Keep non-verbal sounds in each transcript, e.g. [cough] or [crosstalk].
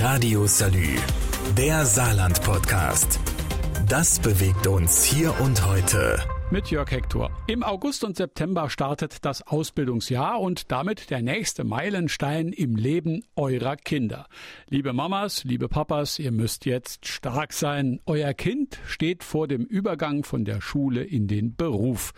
Radio Salü, der Saarland-Podcast. Das bewegt uns hier und heute. Mit Jörg Hector. Im August und September startet das Ausbildungsjahr und damit der nächste Meilenstein im Leben eurer Kinder. Liebe Mamas, liebe Papas, ihr müsst jetzt stark sein. Euer Kind steht vor dem Übergang von der Schule in den Beruf.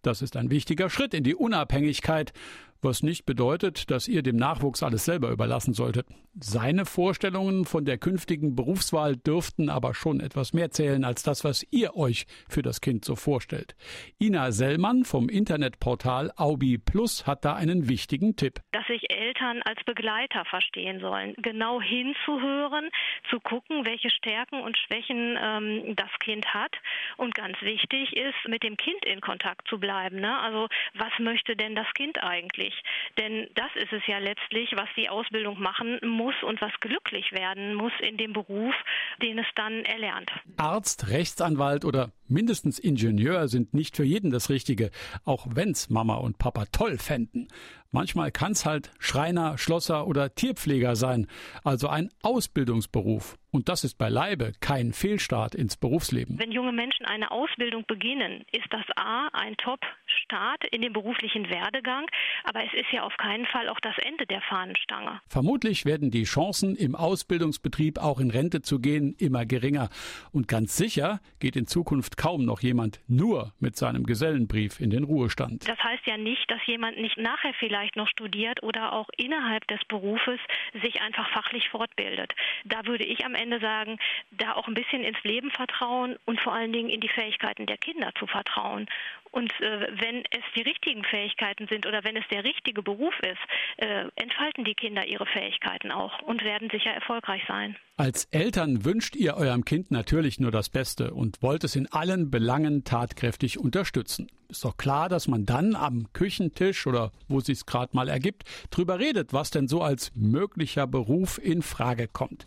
Das ist ein wichtiger Schritt in die Unabhängigkeit was nicht bedeutet, dass ihr dem Nachwuchs alles selber überlassen solltet. Seine Vorstellungen von der künftigen Berufswahl dürften aber schon etwas mehr zählen als das, was ihr euch für das Kind so vorstellt. Ina Sellmann vom Internetportal Aubi Plus hat da einen wichtigen Tipp. Dass sich Eltern als Begleiter verstehen sollen, genau hinzuhören, zu gucken, welche Stärken und Schwächen ähm, das Kind hat. Und ganz wichtig ist, mit dem Kind in Kontakt zu bleiben. Ne? Also was möchte denn das Kind eigentlich? Denn das ist es ja letztlich, was die Ausbildung machen muss muss und was glücklich werden muss in dem Beruf, den es dann erlernt. Arzt, Rechtsanwalt oder mindestens Ingenieur sind nicht für jeden das Richtige, auch wenn's Mama und Papa toll fänden. Manchmal kann's halt Schreiner, Schlosser oder Tierpfleger sein, also ein Ausbildungsberuf. Und das ist beileibe kein Fehlstart ins Berufsleben. Wenn junge Menschen eine Ausbildung beginnen, ist das A ein Top-Start in dem beruflichen Werdegang, aber es ist ja auf keinen Fall auch das Ende der Fahnenstange. Vermutlich werden die Chancen, im Ausbildungsbetrieb auch in Rente zu gehen, immer geringer. Und ganz sicher geht in Zukunft kaum noch jemand nur mit seinem Gesellenbrief in den Ruhestand. Das heißt ja nicht, dass jemand nicht nachher vielleicht noch studiert oder auch innerhalb des Berufes sich einfach fachlich fortbildet. Da würde ich am Ende sagen, da auch ein bisschen ins Leben vertrauen und vor allen Dingen in die Fähigkeiten der Kinder zu vertrauen. Und äh, wenn es die richtigen Fähigkeiten sind oder wenn es der richtige Beruf ist, äh, entfalten die Kinder ihre Fähigkeiten auch und werden sicher erfolgreich sein. Als Eltern wünscht ihr eurem Kind natürlich nur das Beste und wollt es in allen Belangen tatkräftig unterstützen. Ist doch klar, dass man dann am Küchentisch oder wo sich's gerade mal ergibt, drüber redet, was denn so als möglicher Beruf in Frage kommt.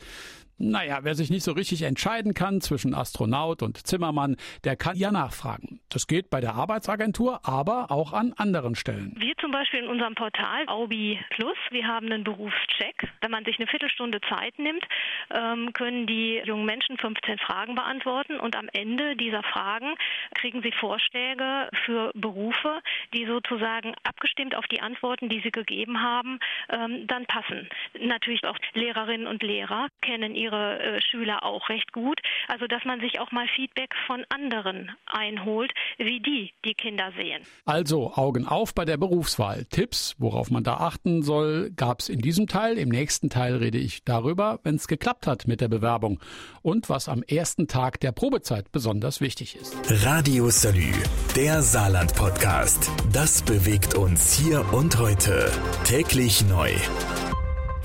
Naja, wer sich nicht so richtig entscheiden kann zwischen Astronaut und Zimmermann, der kann ja nachfragen. Das geht bei der Arbeitsagentur, aber auch an anderen Stellen. Wir zum Beispiel in unserem Portal Aubi Plus, wir haben einen Berufscheck. Wenn man sich eine Viertelstunde Zeit nimmt, ähm, können die jungen Menschen 15 Fragen beantworten und am Ende dieser Fragen kriegen sie Vorschläge für Berufe, die sozusagen abgestimmt auf die Antworten, die sie gegeben haben, ähm, dann passen. Natürlich auch Lehrerinnen und Lehrer kennen ihre ihre äh, Schüler auch recht gut. Also dass man sich auch mal Feedback von anderen einholt, wie die die Kinder sehen. Also Augen auf bei der Berufswahl. Tipps, worauf man da achten soll, gab es in diesem Teil. Im nächsten Teil rede ich darüber, wenn es geklappt hat mit der Bewerbung und was am ersten Tag der Probezeit besonders wichtig ist. Radio Salü, der Saarland-Podcast. Das bewegt uns hier und heute. Täglich neu.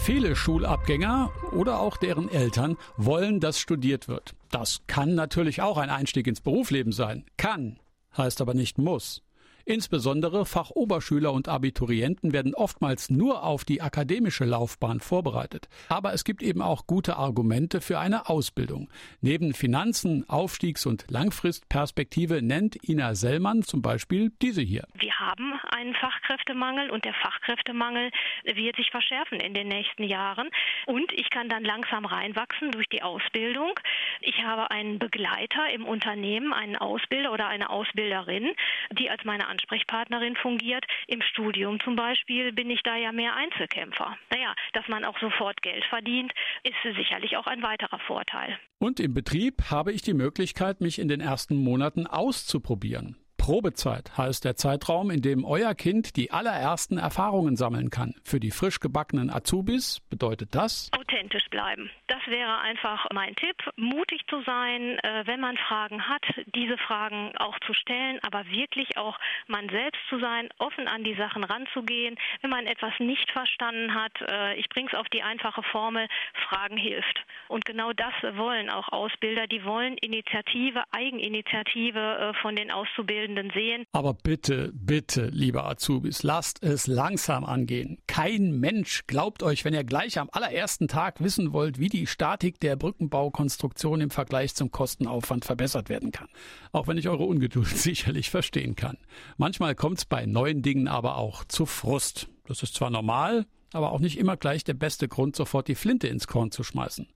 Viele Schulabgänger oder auch deren Eltern wollen, dass studiert wird. Das kann natürlich auch ein Einstieg ins Berufsleben sein. Kann, heißt aber nicht muss. Insbesondere Fachoberschüler und Abiturienten werden oftmals nur auf die akademische Laufbahn vorbereitet. Aber es gibt eben auch gute Argumente für eine Ausbildung. Neben Finanzen, Aufstiegs- und Langfristperspektive nennt Ina Sellmann zum Beispiel diese hier. Wir haben einen Fachkräftemangel und der Fachkräftemangel wird sich verschärfen in den nächsten Jahren. Und ich kann dann langsam reinwachsen durch die Ausbildung. Ich habe einen Begleiter im Unternehmen, einen Ausbilder oder eine Ausbilderin, die als meine Ansprechpartnerin fungiert. Im Studium zum Beispiel bin ich da ja mehr Einzelkämpfer. Naja, dass man auch sofort Geld verdient, ist sicherlich auch ein weiterer Vorteil. Und im Betrieb habe ich die Möglichkeit, mich in den ersten Monaten auszuprobieren. Probezeit heißt der Zeitraum, in dem euer Kind die allerersten Erfahrungen sammeln kann. Für die frisch gebackenen Azubis bedeutet das authentisch bleiben. Das wäre einfach mein Tipp, mutig zu sein, äh, wenn man Fragen hat, diese Fragen auch zu stellen, aber wirklich auch man selbst zu sein, offen an die Sachen ranzugehen. Wenn man etwas nicht verstanden hat, äh, ich bringe es auf die einfache Formel, Fragen hilft. Und genau das wollen auch Ausbilder, die wollen Initiative, Eigeninitiative äh, von den Auszubildenden Studierenden sehen. Aber bitte, bitte, liebe Azubis, lasst es langsam angehen. Kein Mensch glaubt euch, wenn ihr gleich am allerersten Tag wissen wollt, wie die Statik der Brückenbaukonstruktion im Vergleich zum Kostenaufwand verbessert werden kann. Auch wenn ich eure Ungeduld [laughs] sicherlich verstehen kann. Manchmal kommt es bei neuen Dingen aber auch zu Frust. Das ist zwar normal, aber auch nicht immer gleich der beste Grund, sofort die Flinte ins Korn zu schmeißen.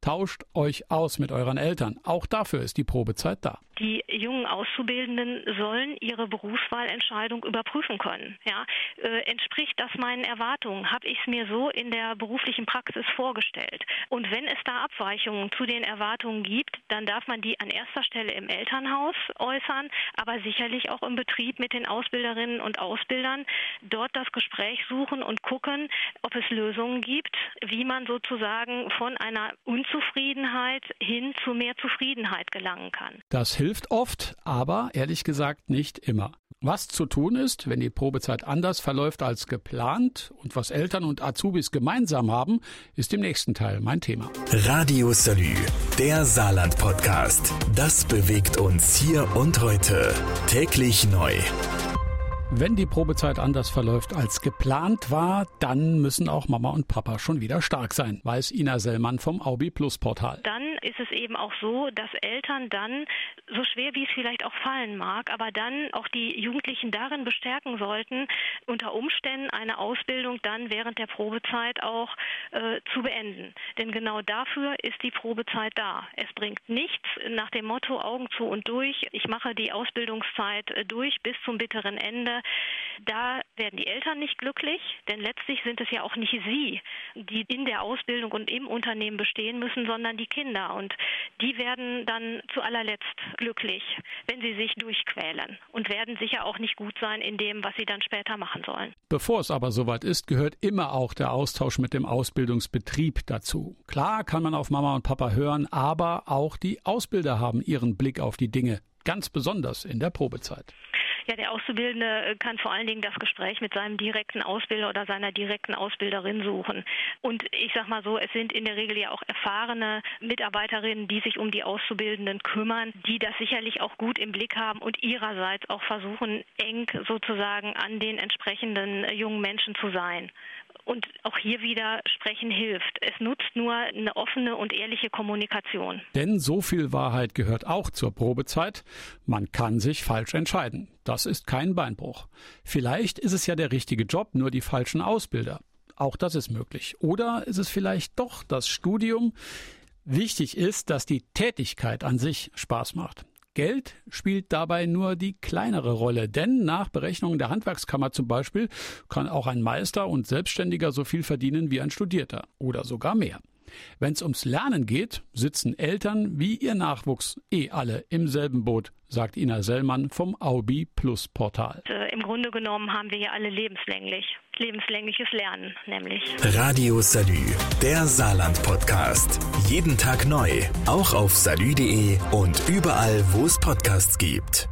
Tauscht euch aus mit euren Eltern. Auch dafür ist die Probezeit da. Die jungen Auszubildenden sollen ihre Berufswahlentscheidung überprüfen können. Ja, äh, entspricht das meinen Erwartungen? Habe ich es mir so in der beruflichen Praxis vorgestellt? Und wenn es da Abweichungen zu den Erwartungen gibt, dann darf man die an erster Stelle im Elternhaus äußern, aber sicherlich auch im Betrieb mit den Ausbilderinnen und Ausbildern dort das Gespräch suchen und gucken, ob es Lösungen gibt, wie man sozusagen von einer Unzufriedenheit hin zu mehr Zufriedenheit gelangen kann. Das hilft oft, aber ehrlich gesagt nicht immer. Was zu tun ist, wenn die Probezeit anders verläuft als geplant und was Eltern und Azubis gemeinsam haben, ist im nächsten Teil mein Thema. Radio Salü, der Saarland-Podcast. Das bewegt uns hier und heute. Täglich neu. Wenn die Probezeit anders verläuft als geplant war, dann müssen auch Mama und Papa schon wieder stark sein, weiß Ina Sellmann vom Aubi Plus Portal. Dann ist es eben auch so, dass Eltern dann, so schwer wie es vielleicht auch fallen mag, aber dann auch die Jugendlichen darin bestärken sollten, unter Umständen eine Ausbildung dann während der Probezeit auch äh, zu beenden. Denn genau dafür ist die Probezeit da. Es bringt nichts nach dem Motto Augen zu und durch. Ich mache die Ausbildungszeit äh, durch bis zum bitteren Ende da werden die Eltern nicht glücklich, denn letztlich sind es ja auch nicht sie, die in der Ausbildung und im Unternehmen bestehen müssen, sondern die Kinder. Und die werden dann zu allerletzt glücklich, wenn sie sich durchquälen und werden sicher auch nicht gut sein in dem, was sie dann später machen sollen. Bevor es aber soweit ist, gehört immer auch der Austausch mit dem Ausbildungsbetrieb dazu. Klar kann man auf Mama und Papa hören, aber auch die Ausbilder haben ihren Blick auf die Dinge, ganz besonders in der Probezeit. Ja, der Auszubildende äh, kann vor allen Dingen das Gespräch mit seinem direkten Ausbilder oder seiner direkten Ausbilderin suchen. Und ich sag mal so, es sind in der Regel ja auch erfahrene Mitarbeiterinnen, die sich um die Auszubildenden kümmern, die das sicherlich auch gut im Blick haben und ihrerseits auch versuchen, eng sozusagen an den entsprechenden äh, jungen Menschen zu sein. Und auch hier wieder sprechen hilft. Es nutzt nur eine offene und ehrliche Kommunikation. Denn so viel Wahrheit gehört auch zur Probezeit. Man kann sich falsch entscheiden. Das ist kein Beinbruch. Vielleicht ist es ja der richtige Job, nur die falschen Ausbilder. Auch das ist möglich. Oder ist es vielleicht doch das Studium? Wichtig ist, dass die Tätigkeit an sich Spaß macht. Geld spielt dabei nur die kleinere Rolle, denn nach Berechnungen der Handwerkskammer zum Beispiel kann auch ein Meister und Selbstständiger so viel verdienen wie ein Studierter oder sogar mehr. Wenn es ums Lernen geht, sitzen Eltern wie ihr Nachwuchs eh alle im selben Boot, sagt Ina Sellmann vom Aubi Plus Portal. Äh, Im Grunde genommen haben wir ja alle lebenslänglich, lebenslängliches Lernen nämlich. Radio Salü, der Saarland-Podcast. Jeden Tag neu, auch auf salü.de und überall, wo es Podcasts gibt.